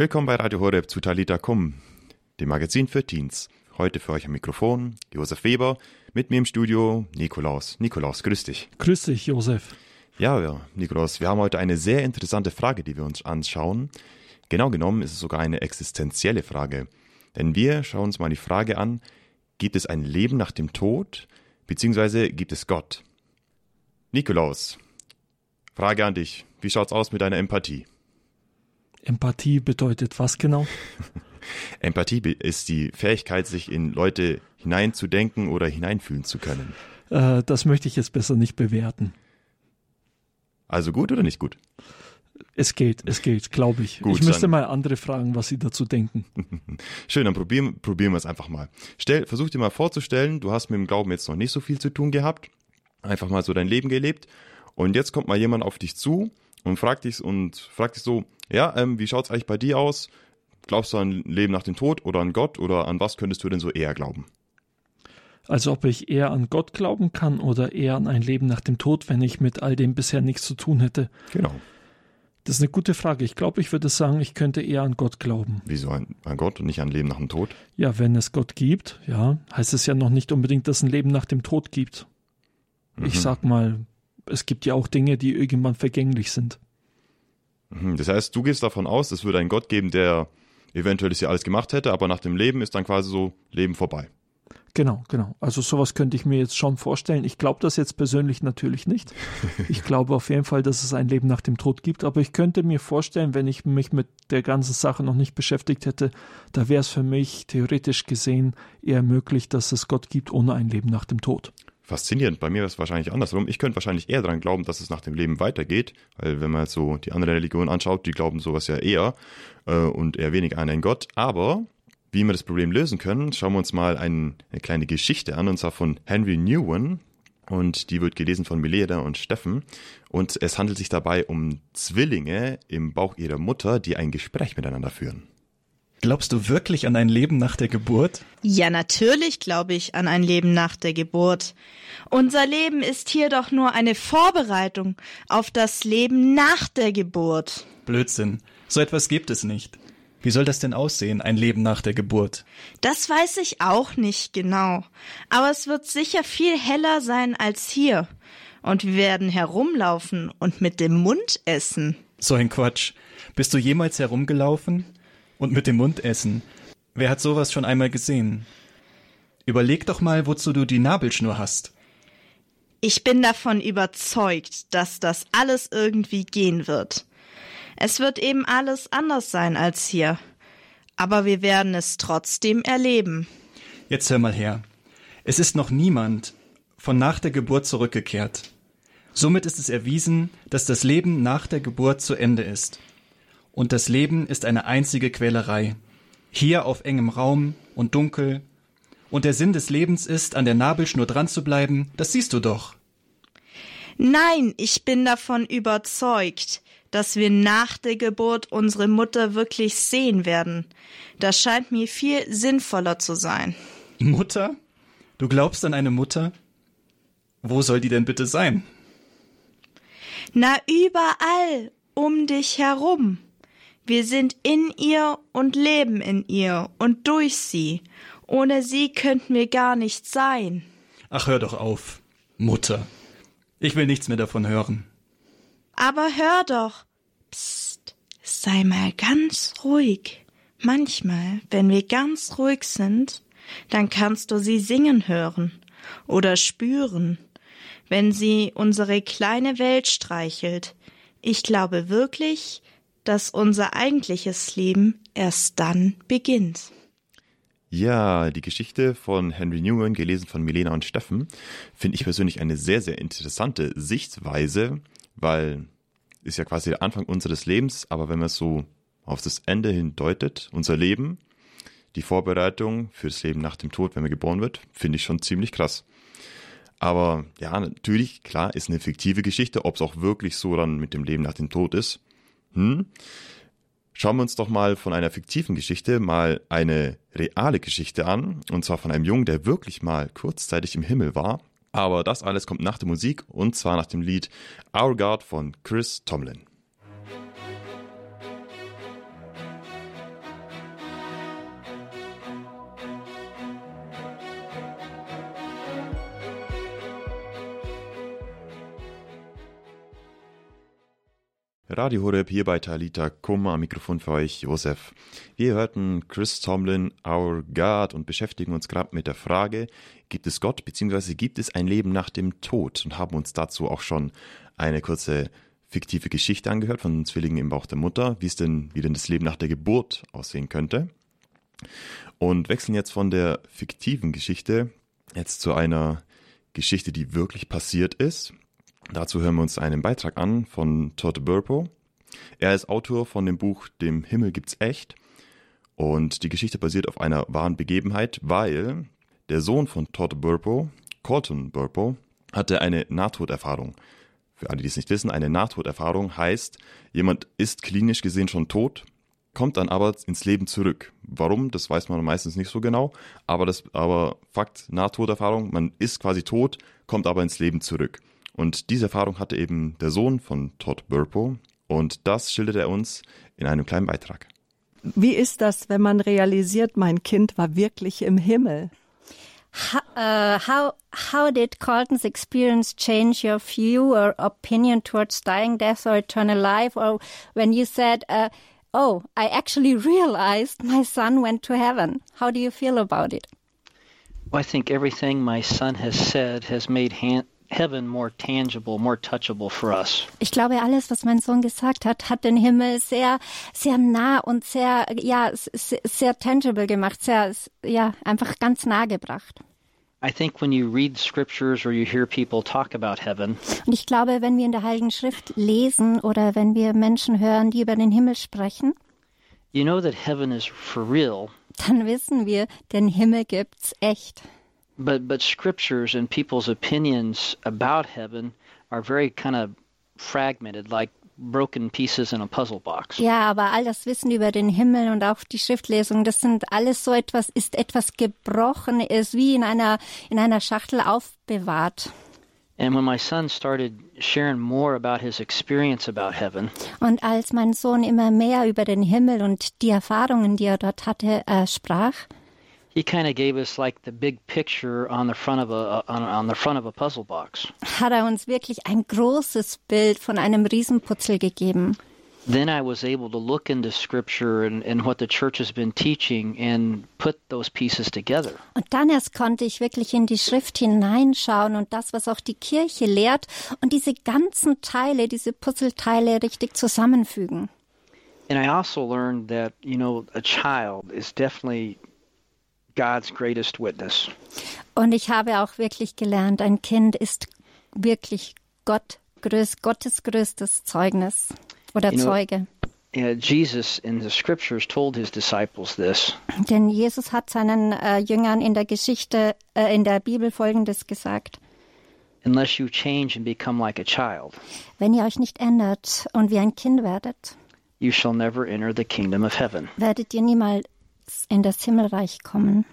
Willkommen bei Radio Horeb zu Talita Kum, dem Magazin für Teens. Heute für euch am Mikrofon Josef Weber, mit mir im Studio Nikolaus. Nikolaus, grüß dich. Grüß dich, Josef. Ja, ja, Nikolaus, wir haben heute eine sehr interessante Frage, die wir uns anschauen. Genau genommen ist es sogar eine existenzielle Frage. Denn wir schauen uns mal die Frage an, gibt es ein Leben nach dem Tod, beziehungsweise gibt es Gott? Nikolaus, Frage an dich. Wie schaut's aus mit deiner Empathie? Empathie bedeutet was genau? Empathie ist die Fähigkeit, sich in Leute hineinzudenken oder hineinfühlen zu können. Äh, das möchte ich jetzt besser nicht bewerten. Also gut oder nicht gut? Es geht, es geht, glaube ich. Gut, ich müsste mal andere fragen, was sie dazu denken. Schön, dann probieren, probieren wir es einfach mal. Stell, versuch dir mal vorzustellen, du hast mit dem Glauben jetzt noch nicht so viel zu tun gehabt, einfach mal so dein Leben gelebt und jetzt kommt mal jemand auf dich zu und fragt dich und fragt dich so, ja, ähm, wie schaut's eigentlich bei dir aus? Glaubst du an ein Leben nach dem Tod oder an Gott oder an was könntest du denn so eher glauben? Also ob ich eher an Gott glauben kann oder eher an ein Leben nach dem Tod, wenn ich mit all dem bisher nichts zu tun hätte. Genau. Das ist eine gute Frage. Ich glaube, ich würde sagen, ich könnte eher an Gott glauben. Wieso an, an Gott und nicht an Leben nach dem Tod? Ja, wenn es Gott gibt, ja, heißt es ja noch nicht unbedingt, dass es ein Leben nach dem Tod gibt. Mhm. Ich sag mal, es gibt ja auch Dinge, die irgendwann vergänglich sind. Mhm, das heißt, du gehst davon aus, es würde einen Gott geben, der eventuell das ja alles gemacht hätte, aber nach dem Leben ist dann quasi so Leben vorbei. Genau, genau. Also sowas könnte ich mir jetzt schon vorstellen. Ich glaube das jetzt persönlich natürlich nicht. Ich glaube auf jeden Fall, dass es ein Leben nach dem Tod gibt, aber ich könnte mir vorstellen, wenn ich mich mit der ganzen Sache noch nicht beschäftigt hätte, da wäre es für mich theoretisch gesehen eher möglich, dass es Gott gibt ohne ein Leben nach dem Tod faszinierend. Bei mir ist es wahrscheinlich andersrum. Ich könnte wahrscheinlich eher daran glauben, dass es nach dem Leben weitergeht, weil wenn man so die anderen Religionen anschaut, die glauben sowas ja eher äh, und eher weniger an einen Gott. Aber wie wir das Problem lösen können, schauen wir uns mal ein, eine kleine Geschichte an, und zwar von Henry Newen. Und die wird gelesen von Mileda und Steffen. Und es handelt sich dabei um Zwillinge im Bauch ihrer Mutter, die ein Gespräch miteinander führen. Glaubst du wirklich an ein Leben nach der Geburt? Ja, natürlich glaube ich an ein Leben nach der Geburt. Unser Leben ist hier doch nur eine Vorbereitung auf das Leben nach der Geburt. Blödsinn. So etwas gibt es nicht. Wie soll das denn aussehen, ein Leben nach der Geburt? Das weiß ich auch nicht genau. Aber es wird sicher viel heller sein als hier. Und wir werden herumlaufen und mit dem Mund essen. So ein Quatsch. Bist du jemals herumgelaufen? Und mit dem Mund essen. Wer hat sowas schon einmal gesehen? Überleg doch mal, wozu du die Nabelschnur hast. Ich bin davon überzeugt, dass das alles irgendwie gehen wird. Es wird eben alles anders sein als hier. Aber wir werden es trotzdem erleben. Jetzt hör mal her. Es ist noch niemand von nach der Geburt zurückgekehrt. Somit ist es erwiesen, dass das Leben nach der Geburt zu Ende ist und das Leben ist eine einzige Quälerei. Hier auf engem Raum und dunkel. Und der Sinn des Lebens ist, an der Nabelschnur dran zu bleiben, das siehst du doch. Nein, ich bin davon überzeugt, dass wir nach der Geburt unsere Mutter wirklich sehen werden. Das scheint mir viel sinnvoller zu sein. Mutter? Du glaubst an eine Mutter? Wo soll die denn bitte sein? Na, überall um dich herum. Wir sind in ihr und leben in ihr und durch sie. Ohne sie könnten wir gar nicht sein. Ach, hör doch auf, Mutter. Ich will nichts mehr davon hören. Aber hör doch. Psst, sei mal ganz ruhig. Manchmal, wenn wir ganz ruhig sind, dann kannst du sie singen hören oder spüren, wenn sie unsere kleine Welt streichelt. Ich glaube wirklich, dass unser eigentliches Leben erst dann beginnt. Ja, die Geschichte von Henry Newman, gelesen von Milena und Steffen, finde ich persönlich eine sehr, sehr interessante Sichtweise, weil ist ja quasi der Anfang unseres Lebens, aber wenn man es so auf das Ende hin deutet, unser Leben, die Vorbereitung fürs Leben nach dem Tod, wenn man geboren wird, finde ich schon ziemlich krass. Aber ja, natürlich, klar, ist eine fiktive Geschichte, ob es auch wirklich so dann mit dem Leben nach dem Tod ist. Hm? Schauen wir uns doch mal von einer fiktiven Geschichte mal eine reale Geschichte an, und zwar von einem Jungen, der wirklich mal kurzzeitig im Himmel war. Aber das alles kommt nach der Musik, und zwar nach dem Lied Our God von Chris Tomlin. Radio Horeb hier bei Talita Kumma, am Mikrofon für euch Josef. Wir hörten Chris Tomlin, Our God und beschäftigen uns gerade mit der Frage, gibt es Gott bzw. gibt es ein Leben nach dem Tod und haben uns dazu auch schon eine kurze fiktive Geschichte angehört von Zwillingen im Bauch der Mutter, wie es denn, wie denn das Leben nach der Geburt aussehen könnte. Und wechseln jetzt von der fiktiven Geschichte jetzt zu einer Geschichte, die wirklich passiert ist. Dazu hören wir uns einen Beitrag an von Todd Burpo. Er ist Autor von dem Buch Dem Himmel gibt's echt. Und die Geschichte basiert auf einer wahren Begebenheit, weil der Sohn von Todd Burpo, Colton Burpo, hatte eine Nahtoderfahrung. Für alle, die es nicht wissen, eine Nahtoderfahrung heißt, jemand ist klinisch gesehen schon tot, kommt dann aber ins Leben zurück. Warum? Das weiß man meistens nicht so genau. Aber das, aber Fakt, Nahtoderfahrung, man ist quasi tot, kommt aber ins Leben zurück. Und diese Erfahrung hatte eben der Sohn von Todd Burpo und das schildert er uns in einem kleinen Beitrag. Wie ist das, wenn man realisiert, mein Kind war wirklich im Himmel? How, uh, how, how did Carlton's experience change your view or opinion towards dying, death, or eternal life? Or when you said, uh, oh, I actually realized my son went to heaven. How do you feel about it? Well, I think everything my son has said has made heaven more tangible, more touchable for us. Ich glaube, alles, was mein Sohn gesagt hat, hat den Himmel sehr, sehr nah und sehr, ja, sehr, sehr tangible gemacht, sehr, ja, einfach ganz nah gebracht. I think when you read scriptures or you hear people talk about heaven, Und ich glaube, wenn wir in der Heiligen Schrift lesen oder wenn wir Menschen hören, die über den Himmel sprechen, you know that heaven is for real, dann wissen wir, den Himmel gibt's echt. But but scriptures and people's opinions about heaven are very kind of fragmented, like broken pieces in a puzzle box. Ja, aber all das Wissen über den Himmel und auch die Schriftlesung, das sind alles so etwas, ist etwas gebrochen, ist wie in einer, in einer Schachtel aufbewahrt. And when my son started sharing more about his experience about heaven, Und als mein Sohn immer mehr über den Himmel und die Erfahrungen, die er dort hatte, äh, sprach, he kind of gave us like the big picture on the front of a on, on the front of a puzzle box. hat er uns wirklich ein großes Bild von einem Riesenputzel gegeben. Then I was able to look into scripture and, and what the church has been teaching and put those pieces together. Und dann erst konnte ich wirklich in die Schrift hineinschauen und das, was auch die Kirche lehrt und diese ganzen Teile, diese Puzzleteile richtig zusammenfügen. And I also learned that, you know, a child is definitely God's greatest witness. Und ich habe auch wirklich gelernt, ein Kind ist wirklich Gott, größ, Gottes größtes Zeugnis oder You know- Zeuge. Yeah, Jesus in the scriptures told his disciples this. Denn Jesus hat seinen äh, Jüngern in der Geschichte, äh, in der Bibel Folgendes gesagt. Unless you change and become like a child, Wenn ihr euch nicht ändert und wie ein Kind werdet, you shall never enter the kingdom of heaven. werdet ihr niemals in das Himmelreich kommen.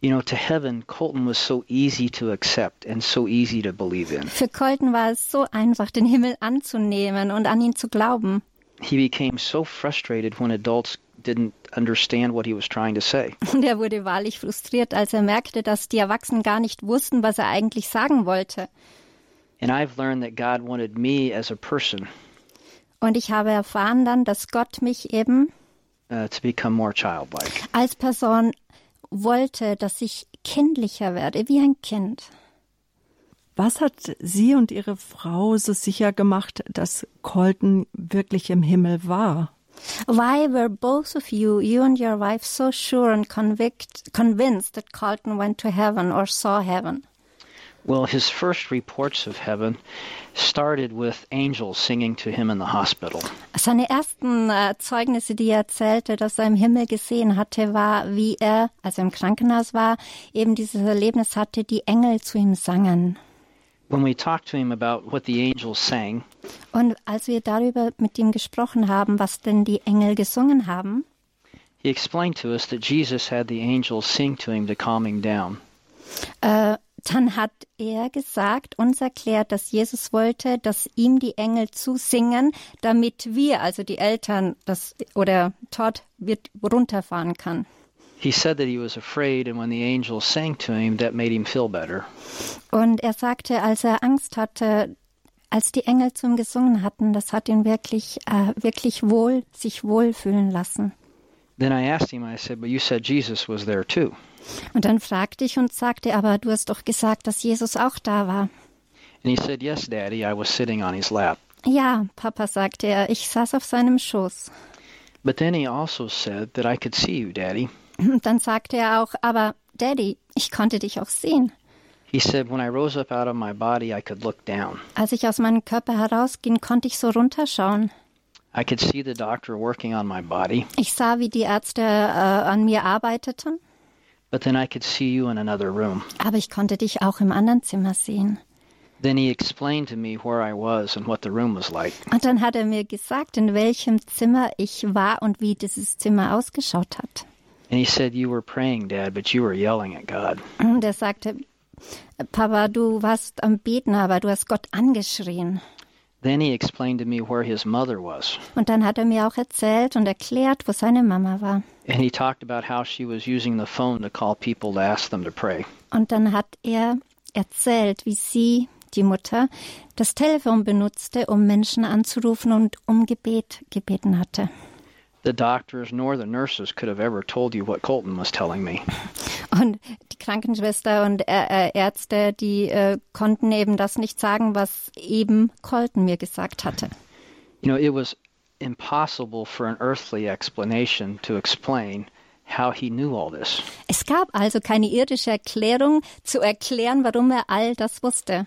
You know, to heaven, Colton was so easy to accept and so easy to believe in. Für Colton war es so einfach, den Himmel anzunehmen und an ihn zu glauben. He became so frustrated when adults didn't understand what he was trying to say. Und er wurde wahrlich frustriert, als er merkte, dass die Erwachsenen gar nicht wussten, was er eigentlich sagen wollte. And I've learned that God wanted me as a person Und ich habe erfahren dann, dass Gott mich eben uh, to become more childlike. als Person wollte, dass ich kindlicher werde, wie ein Kind. Was hat Sie und Ihre Frau so sicher gemacht, dass Colton wirklich im Himmel war? Why were both of you, you and your wife, so sure and convict, convinced that Carlton went to heaven or saw heaven? Well, his first reports of heaven started with angels singing to him in the hospital. Seine ersten äh, Zeugnisse, die er erzählte, dass er im Himmel gesehen hatte, war, wie er, als er im Krankenhaus war, eben dieses Erlebnis hatte, die Engel zu ihm sangen. When we talked to him about what the angels sang, Und als wir darüber mit ihm gesprochen haben, was denn die Engel gesungen haben, he explained to us that Jesus had the angels sing to him to calm him down. äh, dann hat er gesagt, uns erklärt, dass Jesus wollte, dass ihm die Engel zusingen, damit wir, also die Eltern, das oder Todd wird runterfahren kann. He said that he was afraid, and when the angels sang to him, that made him feel better. Und er sagte, als er Angst hatte, als die Engel zu ihm gesungen hatten, das hat ihn wirklich, äh, wirklich wohl, sich wohlfühlen lassen. Then I asked him, I said, but you said Jesus was there too. Und dann fragte ich und sagte, aber du hast doch gesagt, dass Jesus auch da war. And he said, yes, Daddy, I was sitting on his lap. Ja, Papa sagte er, ich saß auf seinem Schoß. But then he also said that I could see you, Daddy. Und dann sagte er auch, aber Daddy, ich konnte dich auch sehen. He said, when I rose up out of my body, I could look down. Als ich aus meinem Körper herausging, konnte ich so runterschauen. I could see the doctor working on my body, Ich sah, wie die Ärzte äh, an mir arbeiteten, but then I could see you in another room. aber ich konnte dich auch im anderen Zimmer sehen. Then he explained to me where I was and what the room was like. Und dann hat er mir gesagt, in welchem Zimmer ich war und wie dieses Zimmer ausgeschaut hat. And he said, You were praying, Dad, but you were yelling at God. Und er sagte, Papa, du warst am Beten, aber du hast Gott angeschrien. Then he explained to me where his mother was. Und dann hat er mir auch erzählt und erklärt, wo seine Mama war. And he talked about how she was using the phone to call people to ask them to pray. Und dann hat er erzählt, wie sie, die Mutter, das Telefon benutzte, um Menschen anzurufen und um Gebet gebeten hatte. The doctors nor the nurses could have ever told you what Colton was telling me. Und die Krankenschwester und Ärzte, die äh, konnten eben das nicht sagen, was eben Colton mir gesagt hatte. You know, it was impossible for an earthly explanation to explain how he knew all this. Es gab also keine irdische Erklärung zu erklären, warum er all das wusste.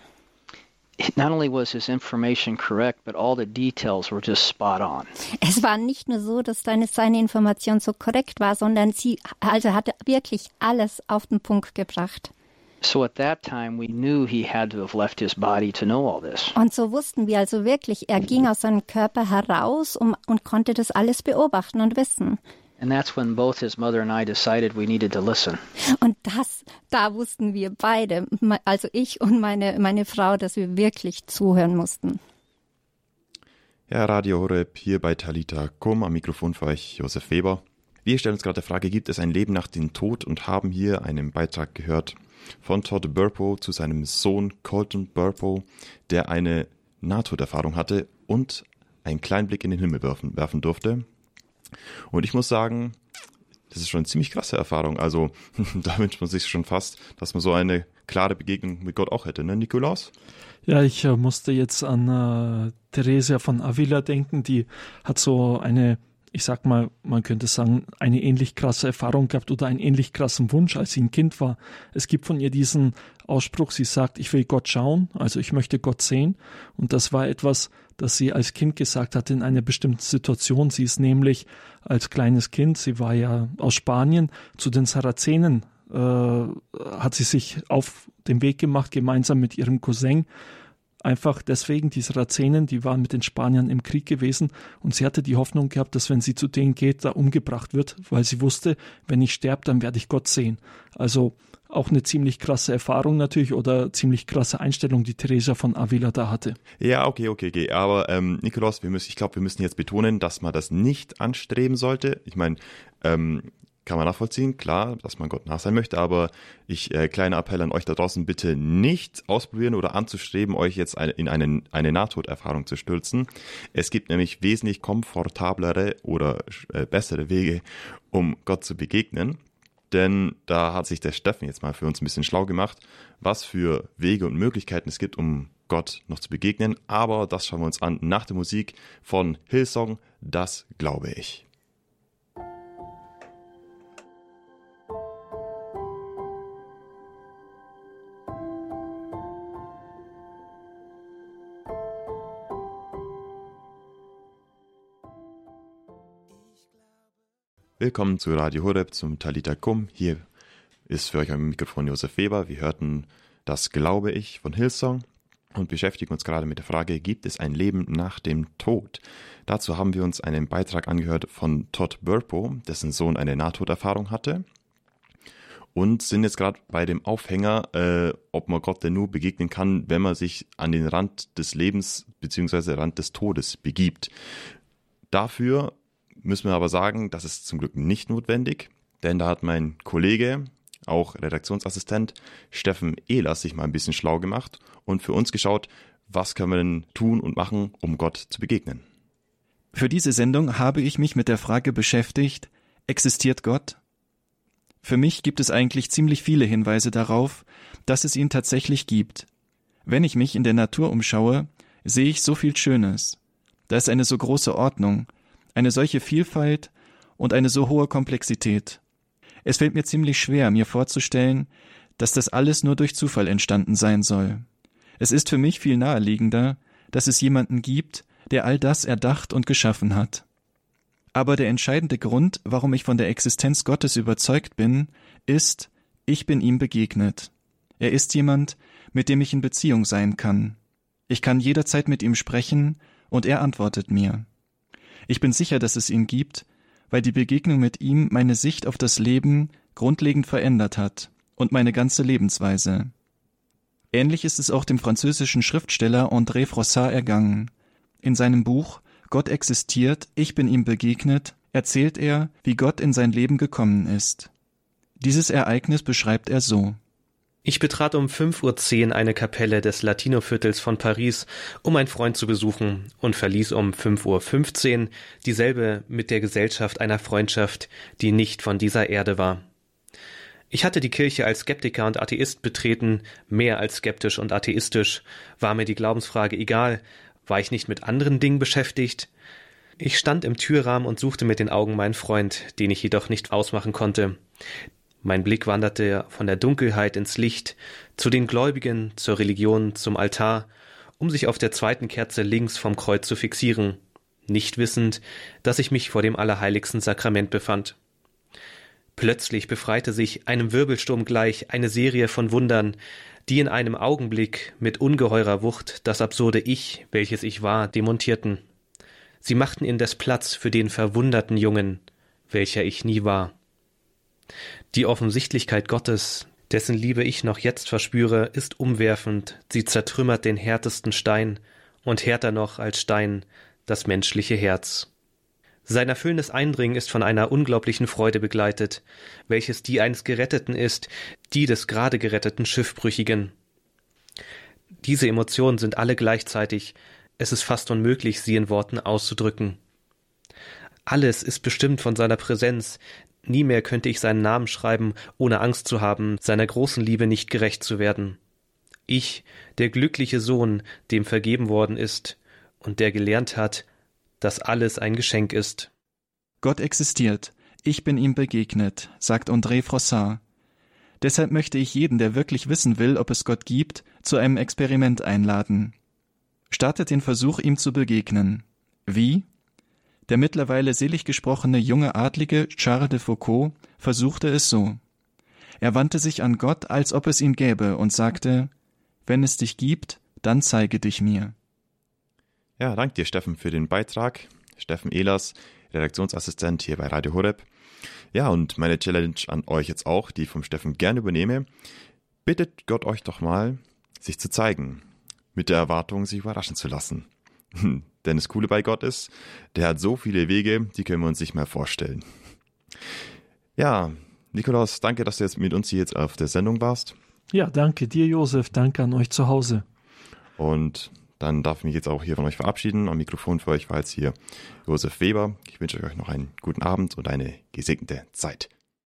Not only was his information correct, but all the details were just spot on. Es war nicht nur so, dass deine, seine Information so korrekt war, sondern sie also hatte wirklich alles auf den Punkt gebracht. So at that time, we knew he had to have left his body to know all this. Und so wussten wir also wirklich, er ging aus seinem Körper heraus um, und konnte das alles beobachten und wissen. And that's when both his mother and I decided we needed to listen. Und das, da wussten wir beide, also ich und meine, meine Frau, dass wir wirklich zuhören mussten. Ja, Radio Horeb hier bei Talita Kum, am Mikrofon für euch Josef Weber. Wir stellen uns gerade die Frage, gibt es ein Leben nach dem Tod und haben hier einen Beitrag gehört von Todd Burpo zu seinem Sohn Colton Burpo, der eine Nahtoderfahrung hatte und einen kleinen Blick in den Himmel werfen, werfen durfte. Und ich muss sagen, das ist schon eine ziemlich krasse Erfahrung. Also da wünscht man sich schon fast, dass man so eine klare Begegnung mit Gott auch hätte, ne, Nikolaus? Ja, ich äh, musste jetzt an äh, Theresia von Avila denken, die hat so eine, ich sag mal, man könnte sagen, eine ähnlich krasse Erfahrung gehabt oder einen ähnlich krassen Wunsch, als sie ein Kind war. Es gibt von ihr diesen Ausspruch, sie sagt, ich will Gott schauen, also ich möchte Gott sehen. Und das war etwas, das sie als Kind gesagt hat in einer bestimmten Situation. Sie ist nämlich als kleines Kind, sie war ja aus Spanien, zu den Sarazenen äh, hat sie sich auf den Weg gemacht, gemeinsam mit ihrem Cousin. Einfach deswegen, die Sarazenen, die waren mit den Spaniern im Krieg gewesen und sie hatte die Hoffnung gehabt, dass wenn sie zu denen geht, da umgebracht wird, weil sie wusste, wenn ich sterbe, dann werde ich Gott sehen. Also auch eine ziemlich krasse Erfahrung natürlich oder ziemlich krasse Einstellung, die Teresa von Avila da hatte. Ja, okay, okay, okay. Aber ähm, Nikolaus, wir müssen, ich glaube, wir müssen jetzt betonen, dass man das nicht anstreben sollte. Ich meine, ähm, kann man nachvollziehen, klar, dass man Gott nach sein möchte, aber ich, äh, kleiner Appell an euch da draußen, bitte nicht ausprobieren oder anzustreben, euch jetzt eine, in eine, eine Nahtoderfahrung zu stürzen. Es gibt nämlich wesentlich komfortablere oder äh, bessere Wege, um Gott zu begegnen. Denn da hat sich der Steffen jetzt mal für uns ein bisschen schlau gemacht, was für Wege und Möglichkeiten es gibt, um Gott noch zu begegnen. Aber das schauen wir uns an nach der Musik von Hillsong, das glaube ich. Willkommen zu Radio Horeb zum Talita Kum. Hier ist für euch am Mikrofon Josef Weber. Wir hörten Das Glaube ich von Hillsong und beschäftigen uns gerade mit der Frage, gibt es ein Leben nach dem Tod? Dazu haben wir uns einen Beitrag angehört von Todd Burpo, dessen Sohn eine Nahtoderfahrung hatte. Und sind jetzt gerade bei dem Aufhänger, äh, ob man Gott denn nur begegnen kann, wenn man sich an den Rand des Lebens bzw. Rand des Todes begibt. Dafür müssen wir aber sagen, das ist zum Glück nicht notwendig, denn da hat mein Kollege, auch Redaktionsassistent Steffen Ehlers, sich mal ein bisschen schlau gemacht und für uns geschaut, was können wir denn tun und machen, um Gott zu begegnen? Für diese Sendung habe ich mich mit der Frage beschäftigt, existiert Gott? Für mich gibt es eigentlich ziemlich viele Hinweise darauf, dass es ihn tatsächlich gibt. Wenn ich mich in der Natur umschaue, sehe ich so viel Schönes. Da ist eine so große Ordnung, eine solche Vielfalt und eine so hohe Komplexität. Es fällt mir ziemlich schwer, mir vorzustellen, dass das alles nur durch Zufall entstanden sein soll. Es ist für mich viel naheliegender, dass es jemanden gibt, der all das erdacht und geschaffen hat. Aber der entscheidende Grund, warum ich von der Existenz Gottes überzeugt bin, ist, ich bin ihm begegnet. Er ist jemand, mit dem ich in Beziehung sein kann. Ich kann jederzeit mit ihm sprechen, und er antwortet mir. Ich bin sicher, dass es ihn gibt, weil die Begegnung mit ihm meine Sicht auf das Leben grundlegend verändert hat und meine ganze Lebensweise. Ähnlich ist es auch dem französischen Schriftsteller André Froissart ergangen. In seinem Buch Gott existiert, ich bin ihm begegnet, erzählt er, wie Gott in sein Leben gekommen ist. Dieses Ereignis beschreibt er so. Ich betrat um 5.10 Uhr eine Kapelle des Latinoviertels von Paris, um einen Freund zu besuchen, und verließ um 5.15 Uhr dieselbe mit der Gesellschaft einer Freundschaft, die nicht von dieser Erde war. Ich hatte die Kirche als Skeptiker und Atheist betreten, mehr als skeptisch und atheistisch, war mir die Glaubensfrage egal, war ich nicht mit anderen Dingen beschäftigt? Ich stand im Türrahmen und suchte mit den Augen meinen Freund, den ich jedoch nicht ausmachen konnte. Mein Blick wanderte von der Dunkelheit ins Licht, zu den Gläubigen, zur Religion, zum Altar, um sich auf der zweiten Kerze links vom Kreuz zu fixieren, nicht wissend, dass ich mich vor dem allerheiligsten Sakrament befand. Plötzlich befreite sich einem Wirbelsturm gleich eine Serie von Wundern, die in einem Augenblick mit ungeheurer Wucht das absurde Ich, welches ich war, demontierten. Sie machten indes Platz für den verwunderten Jungen, welcher ich nie war. Die Offensichtlichkeit Gottes, dessen Liebe ich noch jetzt verspüre, ist umwerfend, sie zertrümmert den härtesten Stein und härter noch als Stein das menschliche Herz. Sein erfüllendes Eindringen ist von einer unglaublichen Freude begleitet, welches die eines Geretteten ist, die des gerade geretteten Schiffbrüchigen. Diese Emotionen sind alle gleichzeitig, es ist fast unmöglich, sie in Worten auszudrücken. Alles ist bestimmt von seiner Präsenz, nie mehr könnte ich seinen Namen schreiben, ohne Angst zu haben, seiner großen Liebe nicht gerecht zu werden. Ich, der glückliche Sohn, dem vergeben worden ist und der gelernt hat, dass alles ein Geschenk ist. Gott existiert. Ich bin ihm begegnet, sagt André Frossard. Deshalb möchte ich jeden, der wirklich wissen will, ob es Gott gibt, zu einem Experiment einladen. Startet den Versuch, ihm zu begegnen. Wie? Der mittlerweile selig gesprochene junge Adlige Charles de Foucault versuchte es so. Er wandte sich an Gott, als ob es ihn gäbe, und sagte, Wenn es dich gibt, dann zeige dich mir. Ja, danke dir, Steffen, für den Beitrag. Steffen Ehlers, Redaktionsassistent hier bei Radio Horeb. Ja, und meine Challenge an euch jetzt auch, die ich vom Steffen gerne übernehme. Bittet Gott euch doch mal, sich zu zeigen, mit der Erwartung, sich überraschen zu lassen. Denn das Coole bei Gott ist, der hat so viele Wege, die können wir uns nicht mehr vorstellen. Ja, Nikolaus, danke, dass du jetzt mit uns hier jetzt auf der Sendung warst. Ja, danke dir, Josef. Danke an euch zu Hause. Und dann darf ich mich jetzt auch hier von euch verabschieden. Am Mikrofon für euch war jetzt hier Josef Weber. Ich wünsche euch noch einen guten Abend und eine gesegnete Zeit.